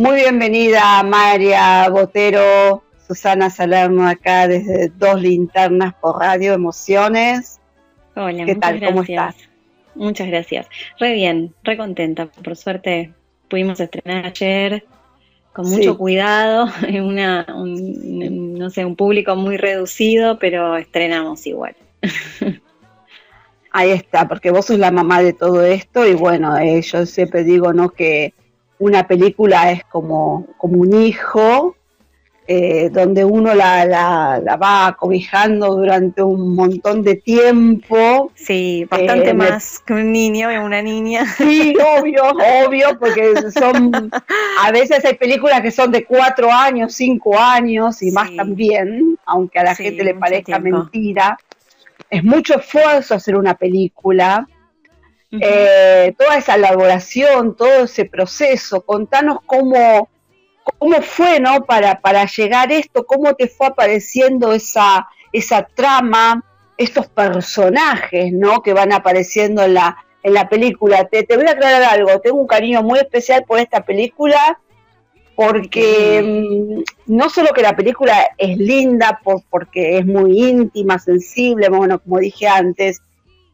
Muy bienvenida María Botero, Susana Salerno acá desde Dos Linternas por Radio Emociones. Hola, ¿qué tal? ¿Cómo estás? Muchas gracias. Re bien, re contenta. Por suerte pudimos estrenar ayer con mucho cuidado, en una, un, no sé, un público muy reducido, pero estrenamos igual. Ahí está, porque vos sos la mamá de todo esto y bueno, eh, yo siempre digo, ¿no? Que una película es como, como un hijo, eh, donde uno la, la, va cobijando durante un montón de tiempo. Sí, bastante eh, más que un niño y una niña. Sí, obvio, obvio, porque son, a veces hay películas que son de cuatro años, cinco años y más también, aunque a la gente le parezca mentira. Es mucho esfuerzo hacer una película. Eh, toda esa elaboración, todo ese proceso, contanos cómo, cómo fue, ¿no? Para, para llegar esto, cómo te fue apareciendo esa, esa trama, estos personajes, ¿no? Que van apareciendo en la, en la película. Te, te voy a aclarar algo, tengo un cariño muy especial por esta película porque mm, no solo que la película es linda por, porque es muy íntima, sensible, bueno, como dije antes,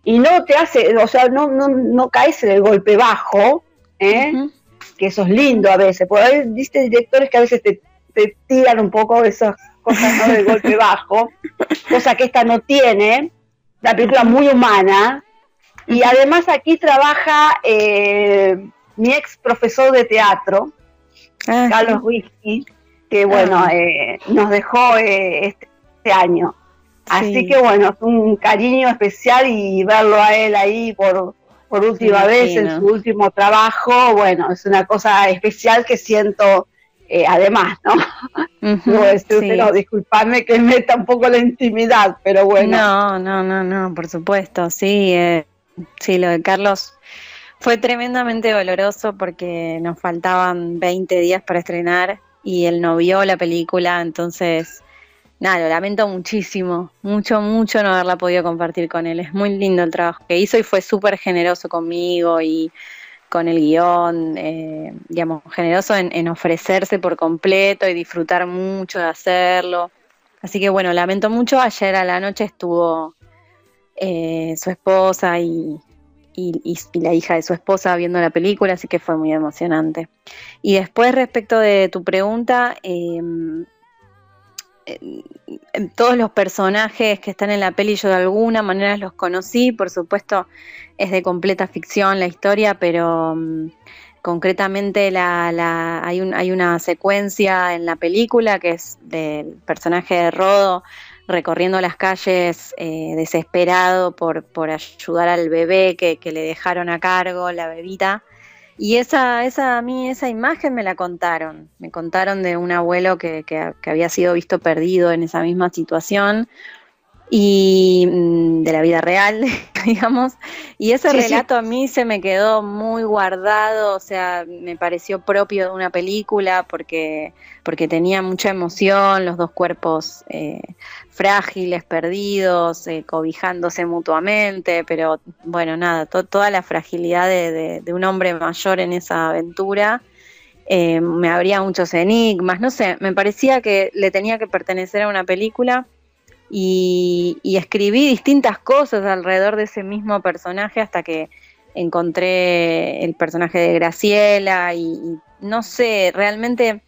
y no te hace, o sea, no, no, no caes en el golpe bajo, ¿eh? que eso es lindo a veces, porque hay ¿viste? directores que a veces te, tiran un poco esas cosas ¿no? del golpe bajo, cosa que esta no tiene, la película muy humana, y además aquí trabaja eh, mi ex profesor de teatro, Ah, Carlos Whisky, que bueno, ah. eh, nos dejó eh, este, este, año. Así que bueno, es un cariño especial y verlo a él ahí por, por última vez en su último trabajo, bueno, es una cosa especial que siento eh, además, ¿no? Uh disculpadme que meta un poco la intimidad, pero bueno. No, no, no, no, por supuesto, sí, sí, lo de Carlos fue tremendamente doloroso porque nos faltaban 20 días para estrenar y él no vio la película, entonces, nada, lo lamento muchísimo, mucho, mucho no haberla podido compartir con él. Es muy lindo el trabajo que hizo y fue súper generoso conmigo y con el guion, eh, digamos, generoso en, ofrecerse por completo y disfrutar mucho de hacerlo. Así que bueno, lamento mucho. Ayer a la noche estuvo eh, su esposa y, y, la hija de su esposa viendo la película, así que fue muy emocionante. Y después respecto de tu pregunta, em, todos los personajes que están en la peli yo de alguna manera los conocí, por supuesto es de completa ficción la historia, pero em, concretamente la, hay, hay una secuencia en la película que es del personaje de Rodo recorriendo las calles eh, desesperado por, por, ayudar al bebé que, le dejaron a cargo, la bebita. Y esa, esa, a mí esa imagen me la contaron. Me contaron de un abuelo que, que, que había sido visto perdido en esa misma situación y mm, de la vida real, digamos. Y ese relato a mí se me quedó muy guardado, o sea, me pareció propio de una película porque, porque tenía mucha emoción, los dos cuerpos eh, frágiles, perdidos, eh, cobijándose mutuamente, pero bueno, nada, toda la fragilidad de, un hombre mayor en esa aventura. Eh, me abría muchos enigmas, no sé, me parecía que le tenía que pertenecer a una película y, escribí distintas cosas alrededor de ese mismo personaje hasta que encontré el personaje de Graciela y, no sé, realmente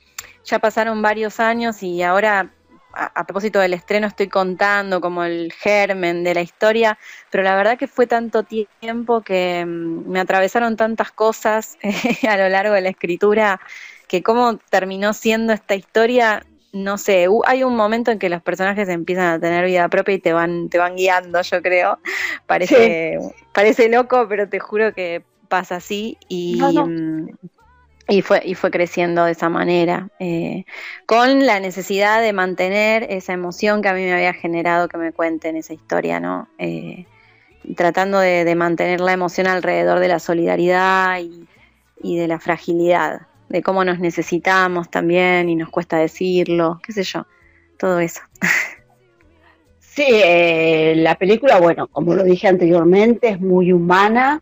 ya pasaron varios años y ahora a, propósito del estreno estoy contando como el germen de la historia, pero la verdad que fue tanto tiempo que mm, me atravesaron tantas cosas a lo largo de la escritura que cómo terminó siendo esta historia no sé, hay un momento en que los personajes empiezan a tener vida propia y te van, te van guiando, yo creo. Parece, parece loco, pero te juro que pasa así y, mm, y, fue, y fue creciendo de esa manera, eh, con la necesidad de mantener esa emoción que a mí me había generado que me cuenten esa historia, ¿no? Eh, tratando de, mantener la emoción alrededor de la solidaridad y de la fragilidad de cómo nos necesitamos también y nos cuesta decirlo, qué sé yo, todo eso. Sí, eh, la película, bueno, como lo dije anteriormente, es muy humana.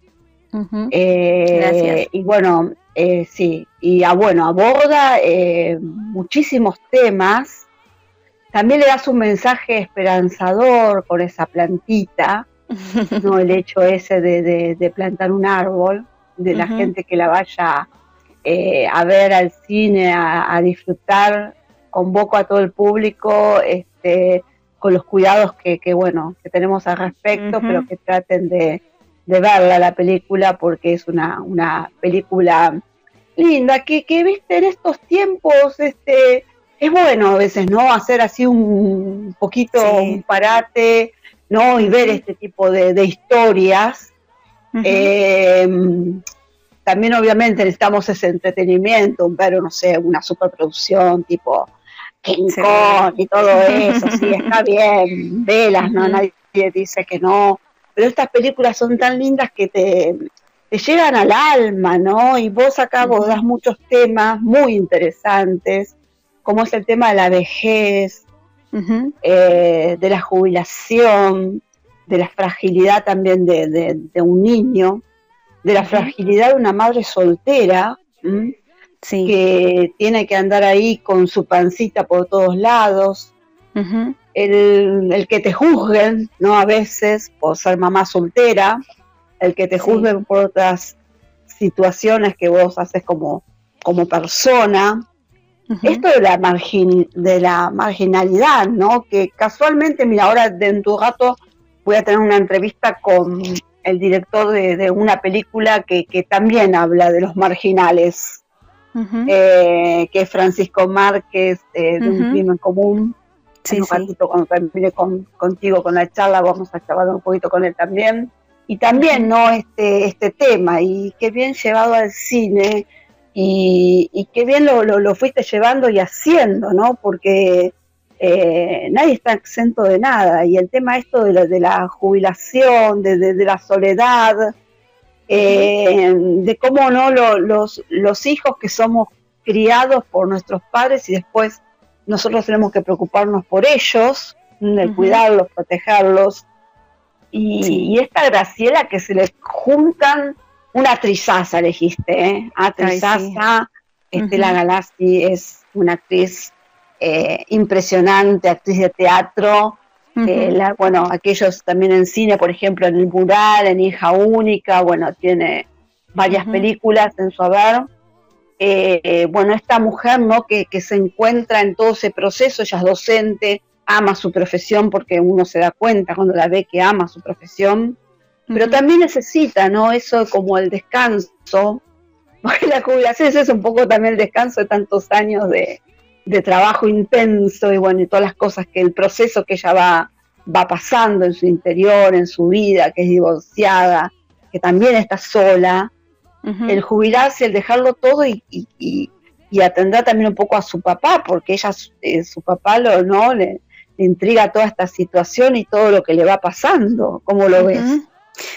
Eh, Gracias. Y bueno, Eh, sí, y ah, bueno, aborda eh, muchísimos temas. También le das un mensaje esperanzador con esa plantita, no el hecho ese de, plantar un árbol, de la gente que la vaya eh, a ver al cine, a, disfrutar. Convoco a todo el público este, con los cuidados que, bueno que tenemos al respecto, pero que traten de, de verla la película porque es una, una película linda, que, que viste en estos tiempos, este, es bueno a veces, ¿no? Hacer así un poquito un parate, ¿no? Y ver este tipo de, historias. Em, también obviamente necesitamos ese entretenimiento, ver, no sé, una superproducción tipo King Kong y todo eso, sí, está bien, velas, ¿no? Nadie dice que no, pero estas películas son tan lindas que te, llegan al alma, ¿no? Y vos acá vos das muchos temas muy interesantes, como es el tema de la vejez, eh, de la jubilación, de la fragilidad también de, un niño, de la fragilidad de una madre soltera, que tiene que andar ahí con su pancita por todos lados, el, que te juzguen, ¿no? A veces por ser mamá soltera, el que te juzguen por otras situaciones que vos haces como, como persona. Esto de la, margin, de la marginalidad, ¿no? Que casualmente, mira, ahora dentro de un rato voy a tener una entrevista con el director de, una película que, también habla de los marginales, eh, que es Francisco Márquez, eh, de un crimen común Sí, un ratito cuando termine contigo con la charla vamos a charlar un poquito con él también. Y también, ¿no? Este, este tema, y qué bien llevado al cine, y, qué bien lo, lo, fuiste llevando y haciendo, ¿no? Porque eh, nadie está exento de nada, y el tema esto de la, de la jubilación, de, de, la soledad, eh, de cómo no los, los hijos que somos criados por nuestros padres y después nosotros tenemos que preocuparnos por ellos, de cuidarlos, protegerlos. Y, esta Graciela que se le juntan una actrizaza, dijiste, ¿eh? Actrizaza, Estela Galassi es una actriz eh, impresionante, actriz de teatro. Eh, bueno, aquellos también en cine, por ejemplo, en El Mural, en Hija Única, bueno, tiene varias películas en su haber. Eh, bueno, esta mujer, ¿no? Que, se encuentra en todo ese proceso, ella es docente, ama su profesión porque uno se da cuenta cuando la ve que ama su profesión, pero también necesita, ¿no? Eso como el descanso, porque la jubilación es un poco también el descanso de tantos años de, trabajo intenso y bueno, y todas las cosas que el proceso que ella va, va pasando en su interior, en su vida, que es divorciada, que también está sola, el jubilarse, el dejarlo todo y, y, atender también un poco a su papá, porque ella, eh, su papá lo, ¿no? Le, intriga toda esta situación y todo lo que le va pasando. ¿Cómo lo ves?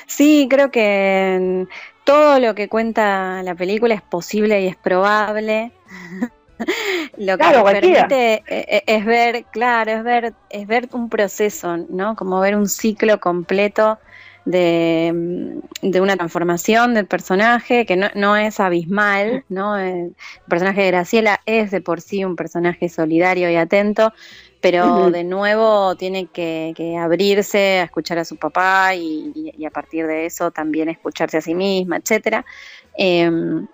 Sí, creo que todo lo que cuenta la película es posible y es probable. lo que permite eh, eh, es ver, claro, es ver, es ver un proceso, ¿no? Como ver un ciclo completo de, una transformación del personaje que no, es abismal, ¿no? El personaje de Graciela es de por sí un personaje solidario y atento, pero de nuevo tiene que, abrirse a escuchar a su papá y, a partir de eso también escucharse a sí misma, etcétera. Em,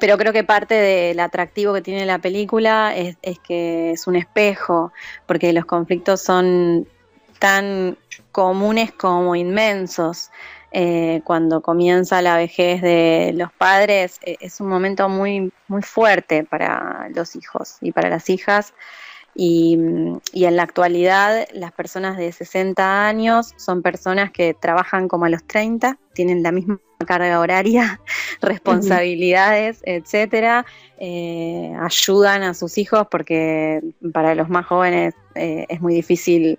pero creo que parte del atractivo que tiene la película es, que es un espejo, porque los conflictos son tan comunes como inmensos. Eh, cuando comienza la vejez de los padres, eh, es un momento muy, muy fuerte para los hijos y para las hijas. Y, en la actualidad, las personas de 60 años son personas que trabajan como a los 30, tienen la misma carga horaria, responsabilidades, etcétera, eh, ayudan a sus hijos porque para los más jóvenes es muy difícil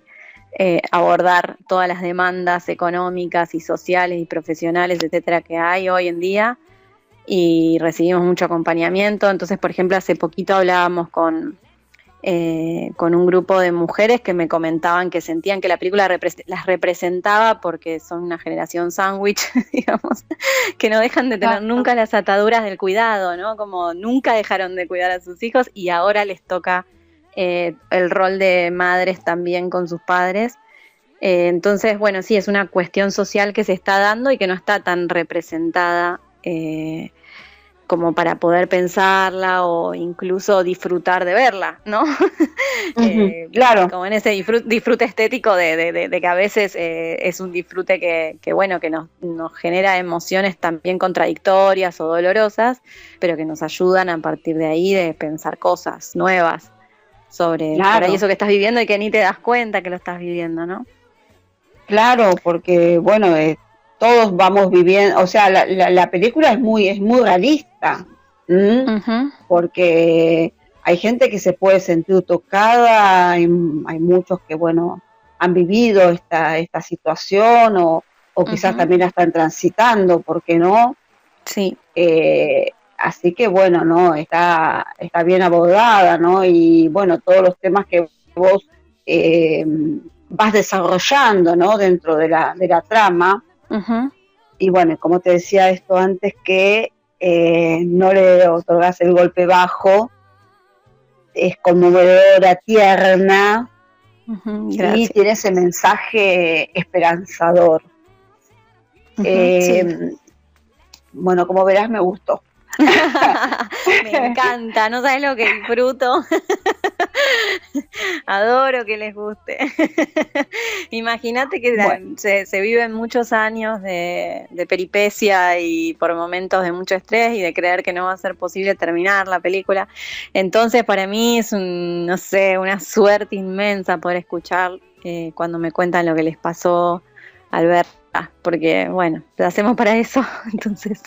eh, abordar todas las demandas económicas y sociales y profesionales, etcétera, que hay hoy en día y recibimos mucho acompañamiento. Entonces, por ejemplo, hace poquito hablábamos con, eh, con un grupo de mujeres que me comentaban que sentían que la película las representaba porque son una generación sándwich, digamos, que no dejan de tener nunca las ataduras del cuidado, ¿no? Como nunca dejaron de cuidar a sus hijos y ahora les toca eh, el rol de madres también con sus padres. Eh, entonces, bueno, sí, es una cuestión social que se está dando y que no está tan representada como para poder pensarla o incluso disfrutar de verla, ¿no? Eh, claro. Como en ese disfrute, estético de, que a veces eh, es un disfrute que, bueno, que nos, genera emociones también contradictorias o dolorosas, pero que nos ayudan a partir de ahí de pensar cosas nuevas sobre eso que estás viviendo y que ni te das cuenta que lo estás viviendo, ¿no? Claro, porque bueno, eh, todos vamos viviendo, o sea, la, la, película es muy, es muy realista, porque hay gente que se puede sentir tocada, hay, muchos que, bueno, han vivido esta, esta situación o, o quizás también la están transitando, ¿por qué no? Sí. Eh, así que, bueno, ¿no? Está, está bien abordada, ¿no? Y, bueno, todos los temas que vos eh, vas desarrollando, ¿no? Dentro de la, de la trama, y bueno, como te decía esto antes, que eh, no le otorgas el golpe bajo, es conmovedora, tierna, y tiene ese mensaje esperanzador. Eh, bueno, como verás, me gustó. Me encanta, no sabes lo que disfruto. Adoro que les guste. Imagínate que se, viven muchos años de, peripecia y por momentos de mucho estrés y de creer que no va a ser posible terminar la película. Entonces, para mí es no sé, una suerte inmensa poder escuchar eh, cuando me cuentan lo que les pasó al ver porque bueno, lo hacemos para eso, entonces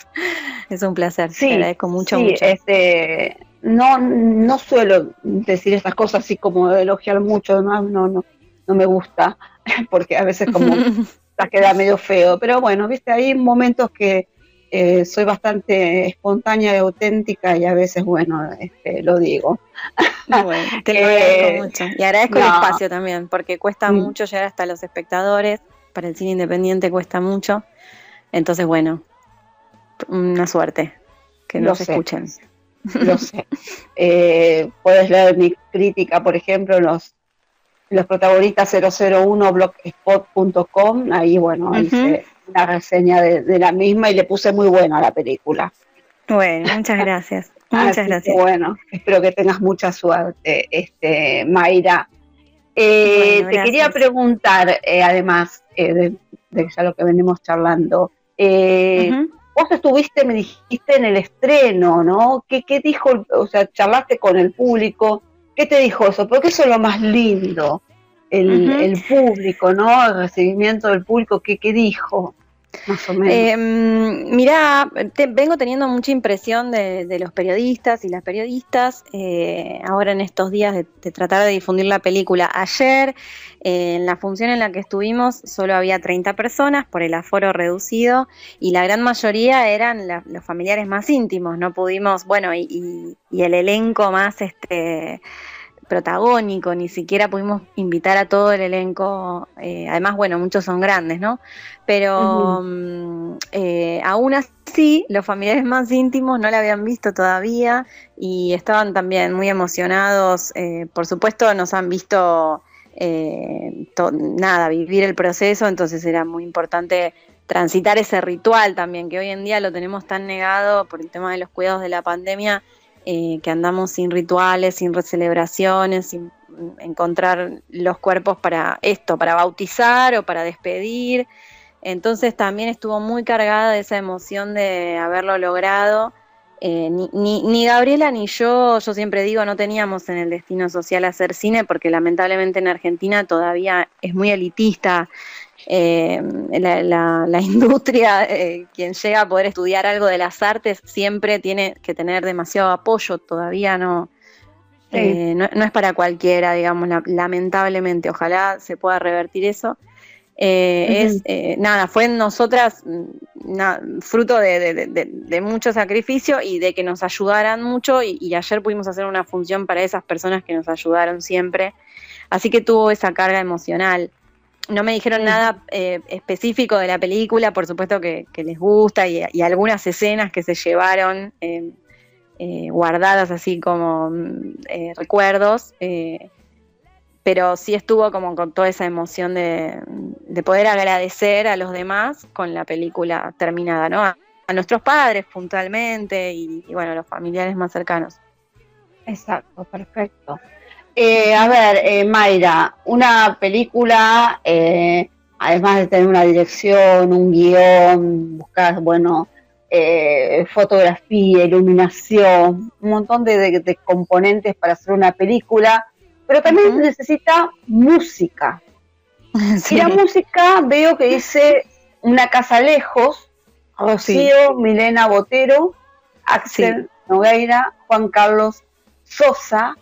es un placer. Sí, Te agradezco mucho, mucho. Este, no, no suelo decir estas cosas así como elogiar mucho, además no, no, no me gusta, porque a veces como queda medio feo, pero bueno, viste, hay momentos que eh, soy bastante espontánea y auténtica y a veces, bueno, este, lo digo. Bueno, te lo agradezco eh, mucho. Y agradezco el espacio también, porque cuesta mm. mucho llegar hasta los espectadores para el cine independiente cuesta mucho. Entonces, bueno, una suerte que nos escuchen. Lo sé. Eh, puedes leer mi crítica, por ejemplo, en los, los protagonistas 001 blogspot.com. Ahí, bueno, hice una reseña de, la misma y le puse muy buena a la película. Bueno, muchas gracias. Muchas gracias. bueno, espero que tengas mucha suerte, este, Mayra. Eh, te quería preguntar, eh, además eh, de, ya lo que venimos charlando, vos estuviste, me dijiste, en el estreno, ¿no? ¿Qué, ¿Qué, dijo, o sea, charlaste con el público? ¿Qué te dijo eso? Porque eso es lo más lindo, el, el público, ¿no? El recibimiento del público, ¿qué, qué dijo? Más o menos. Eh, mirá, vengo teniendo mucha impresión de, los periodistas y las periodistas eh, ahora en estos días de, tratar de difundir la película. Ayer, eh, en la función en la que estuvimos, solo había 30 personas por el aforo reducido y la gran mayoría eran los familiares más íntimos. No pudimos, bueno, y, y el elenco más este protagónico, ni siquiera pudimos invitar a todo el elenco, eh, además, bueno, muchos son grandes, ¿no? Pero eh, aún así, los familiares más íntimos no la habían visto todavía y estaban también muy emocionados, eh, por supuesto nos han visto, nada, vivir el proceso, entonces era muy importante transitar ese ritual también, que hoy en día lo tenemos tan negado por el tema de los cuidados de la pandemia, eh, que andamos sin rituales, sin celebraciones, sin encontrar los cuerpos para esto, para bautizar o para despedir. Entonces también estuvo muy cargada de esa emoción de haberlo logrado. Eh, ni, ni, Gabriela ni yo, yo siempre digo, no teníamos en el destino social hacer cine porque lamentablemente en Argentina todavía es muy elitista eh, la, industria, eh, quien llega a poder estudiar algo de las artes, siempre tiene que tener demasiado apoyo, todavía no, eh, no, es para cualquiera, digamos, lamentablemente, ojalá se pueda revertir eso. Eh, es eh, nada, fue en nosotras mm, fruto de, mucho sacrificio y de que nos ayudaran mucho y, ayer pudimos hacer una función para esas personas que nos ayudaron siempre. Así que tuvo esa carga emocional. No me dijeron nada eh, específico de la película, por supuesto que, les gusta y, algunas escenas que se llevaron guardadas así como mm, recuerdos pero sí estuvo como con toda esa emoción de, poder agradecer a los demás con la película terminada, ¿no? A, nuestros padres puntualmente y, bueno, a los familiares más cercanos. Exacto, perfecto. Eh, a ver, eh, Mayra, una película, eh, además de tener una dirección, un guion, buscar, bueno, fotografía, iluminación, un montón de componentes para hacer una película, pero también necesita música. Y la música veo que dice Una casa lejos, Rocío, Milena Botero, Axel Nogueira, Juan Carlos Sosa.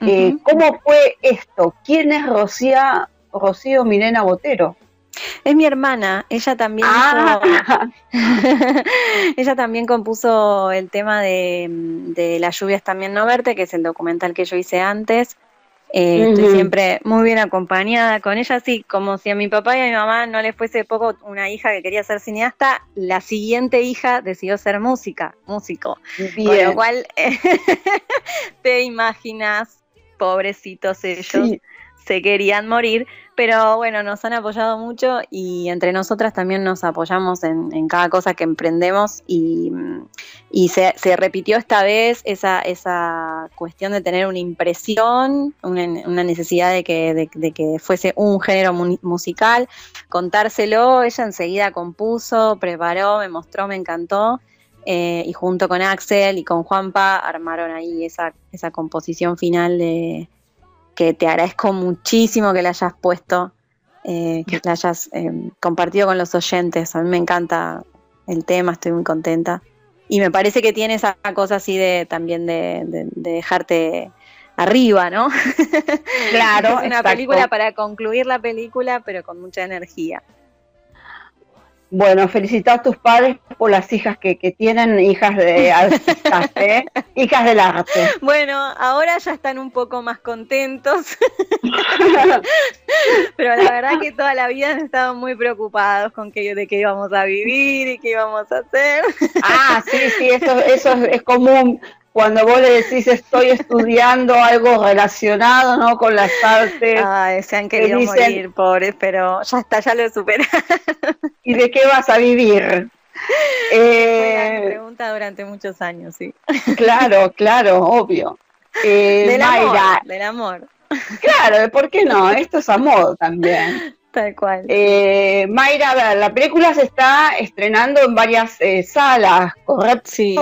Eh, ¿Cómo fue esto? ¿Quién es Rocía, Rocío Milena Botero? Es mi hermana, ella también ah. ella también compuso el tema de, de Las lluvias también no verte, que es el documental que yo hice antes. Eh, estoy siempre muy bien acompañada con ella, sí, como si a mi papá y a mi mamá no les fuese poco una hija que quería ser cineasta, la siguiente hija decidió ser música, músico. Con lo cual te imaginas, pobrecitos ellos, se querían morir, pero bueno, nos han apoyado mucho y entre nosotras también nos apoyamos en, cada cosa que emprendemos y, se, repitió esta vez esa, esa cuestión de tener una impresión, una, necesidad de que, de, que fuese un género musical, contárselo, ella enseguida compuso, preparó, me mostró, me encantó. Eh, y junto con Axel y con Juanpa armaron ahí esa, esa composición final de, que te agradezco muchísimo que la hayas puesto, eh, que la hayas eh, compartido con los oyentes. A mí me encanta el tema, estoy muy contenta. Y me parece que tiene esa cosa así de también de, dejarte arriba, ¿no? Claro. es una película para concluir la película, pero con mucha energía. Bueno, felicitar a tus padres por las hijas que, tienen, hijas de artistas, ¿eh? hijas del arte. Bueno, ahora ya están un poco más contentos, pero la verdad que toda la vida han estado muy preocupados con que, de qué íbamos a vivir y qué íbamos a hacer. ah, sí, sí, eso, eso es común cuando vos le decís estoy estudiando algo relacionado ¿no? con las artes. Ay, se han querido morir, pobres, pero ya está, ya lo superaron. ¿Y de qué vas a vivir? Eh, pregunta durante muchos años, sí. Claro, claro, obvio. Eh, del amor, del amor. Claro, ¿por qué no? Esto es amor también. Tal cual. Eh, Mayra, la película se está estrenando en varias eh, salas, ¿correcto? Sí.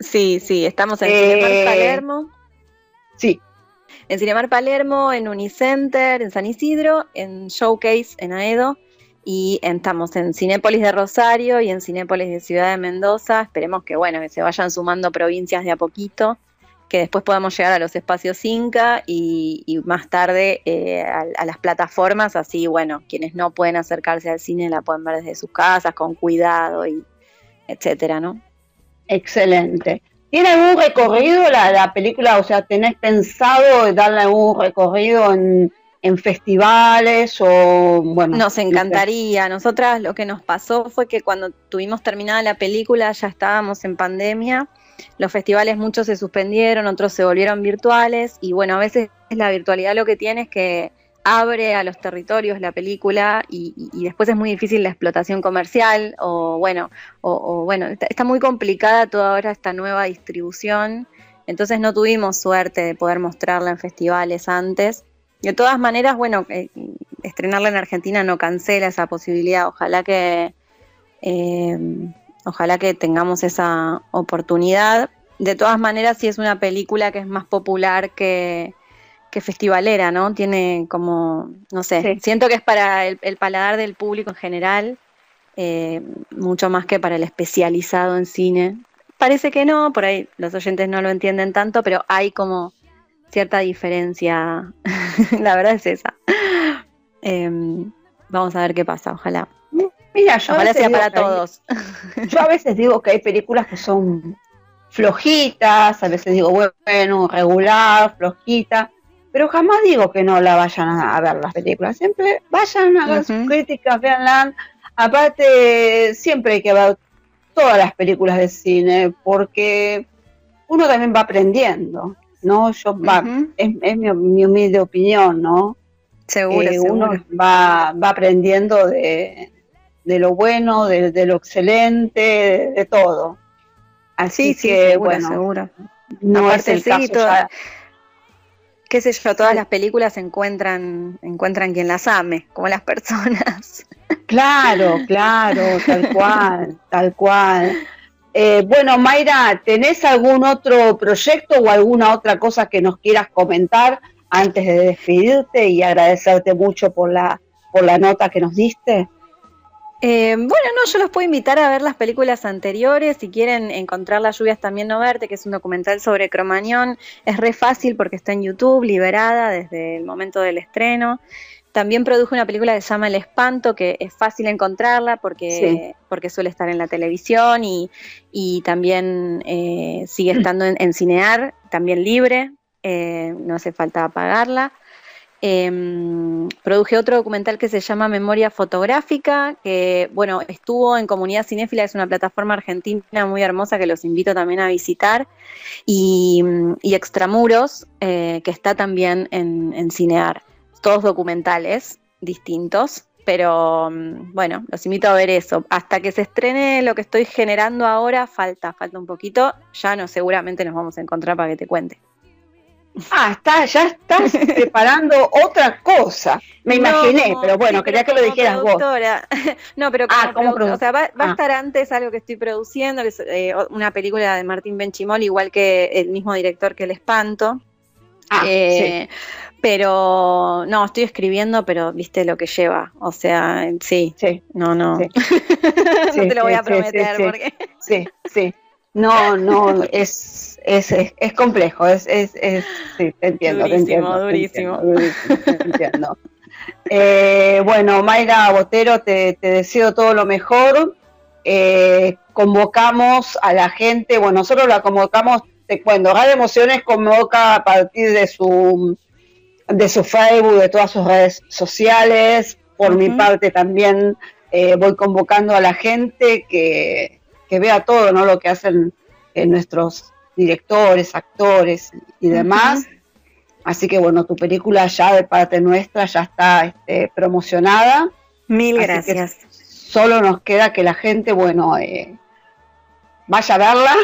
Sí, sí, estamos en Cinemar eh, Palermo. Sí. En Cinemar Palermo, en Unicenter, en San Isidro, en Showcase, en Aedo, y estamos en Cinépolis de Rosario y en Cinépolis de Ciudad de Mendoza. Esperemos que, bueno, que se vayan sumando provincias de a poquito, que después podamos llegar a los espacios Inca y, más tarde eh, a, las plataformas, así, bueno, quienes no pueden acercarse al cine la pueden ver desde sus casas, con cuidado y etcétera, ¿no? Excelente. ¿Tiene algún recorrido la, película? O sea, ¿tenés pensado darle algún recorrido en, festivales o bueno? Nos encantaría. Nosotras lo que nos pasó fue que cuando tuvimos terminada la película ya estábamos en pandemia. Los festivales muchos se suspendieron, otros se volvieron virtuales y bueno, a veces la virtualidad lo que tiene es que abre a los territorios la película y, después es muy difícil la explotación comercial o bueno, o, bueno, está, muy complicada toda ahora esta nueva distribución, entonces no tuvimos suerte de poder mostrarla en festivales antes. De todas maneras, bueno, eh, estrenarla en Argentina no cancela esa posibilidad, ojalá que eh, ojalá que tengamos esa oportunidad. De todas maneras, si es una película que es más popular que, que festivalera, ¿no? Tiene como, no sé, siento que es para el, paladar del público en general, eh, mucho más que para el especializado en cine. Parece que no, por ahí los oyentes no lo entienden tanto, pero hay como cierta diferencia, la verdad es esa. Em, vamos a ver qué pasa, ojalá. Mira, yo ojalá sea para todos. yo a veces digo que hay películas que son flojitas, a veces digo, bueno, regular, flojita, pero jamás digo que no la vayan a, ver las películas, siempre vayan a ver sus críticas, veanla. Aparte, siempre hay que ver todas las películas de cine, porque uno también va aprendiendo, ¿no? Yo es, mi, humilde opinión, ¿no? Seguro, eh, Uno va, va aprendiendo de, lo bueno, de, lo excelente, de todo. Así que, bueno, seguro. No es el caso qué sé yo, todas las películas encuentran, encuentran quien las ame, como las personas. Claro, claro, tal cual, tal cual. Eh, bueno, Mayra, ¿tenés algún otro proyecto o alguna otra cosa que nos quieras comentar antes de despedirte y agradecerte mucho por la, por la nota que nos diste? Eh, bueno, no, yo los puedo invitar a ver las películas anteriores. Si quieren encontrar Las lluvias también no verte, que es un documental sobre Cromañón, es re fácil porque está en YouTube, liberada desde el momento del estreno. También produjo una película que se llama El Espanto, que es fácil encontrarla porque, porque suele estar en la televisión y, también eh, sigue estando en, Cinear, también libre, eh, no hace falta pagarla. Eh, produje otro documental que se llama Memoria Fotográfica, que bueno, estuvo en Comunidad Cinéfila, es una plataforma argentina muy hermosa que los invito también a visitar, y, Extramuros, eh, que está también en, Cinear. Todos documentales distintos, pero mm, bueno, los invito a ver eso. Hasta que se estrene lo que estoy generando ahora, falta, falta un poquito. Ya no, seguramente nos vamos a encontrar para que te cuente. Ah, está, ya estás preparando otra cosa. Me imaginé, pero bueno, quería que lo dijeras vos. No, pero ah, como o sea, va, a ah. estar antes algo que estoy produciendo, que es eh, una película de Martín Benchimol, igual que el mismo director que El Espanto. Ah, eh, pero no, estoy escribiendo, pero viste lo que lleva. O sea, sí. Sí. No, no. no te lo voy a prometer porque. Sí, sí. No, no, es, es, es, complejo, es, es, es, sí, te entiendo, durísimo, durísimo. Te entiendo, eh, bueno, Mayra Botero, te, te, deseo todo lo mejor. Eh, convocamos a la gente, bueno, nosotros la convocamos, te cuento, Radio Emociones convoca a partir de su, de su Facebook, de todas sus redes sociales. Por mi parte también eh, voy convocando a la gente que que vea todo, ¿no? Lo que hacen eh, nuestros directores, actores y demás. Así que bueno, tu película ya de parte nuestra ya está este, promocionada. Mil gracias. Solo nos queda que la gente, bueno, eh, vaya a verla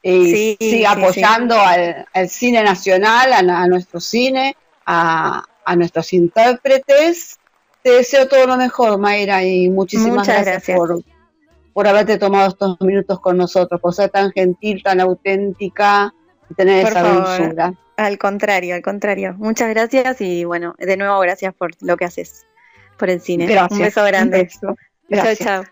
y siga apoyando Al, cine nacional, a, nuestro cine, a, nuestros intérpretes. Te deseo todo lo mejor, Mayra, y muchísimas gracias, por, por haberte tomado estos minutos con nosotros, por ser tan gentil, tan auténtica y tener esa dulzura. Al contrario, al contrario. Muchas gracias y bueno, de nuevo gracias por lo que haces por el cine. Gracias. Un beso grande. Chao, chao.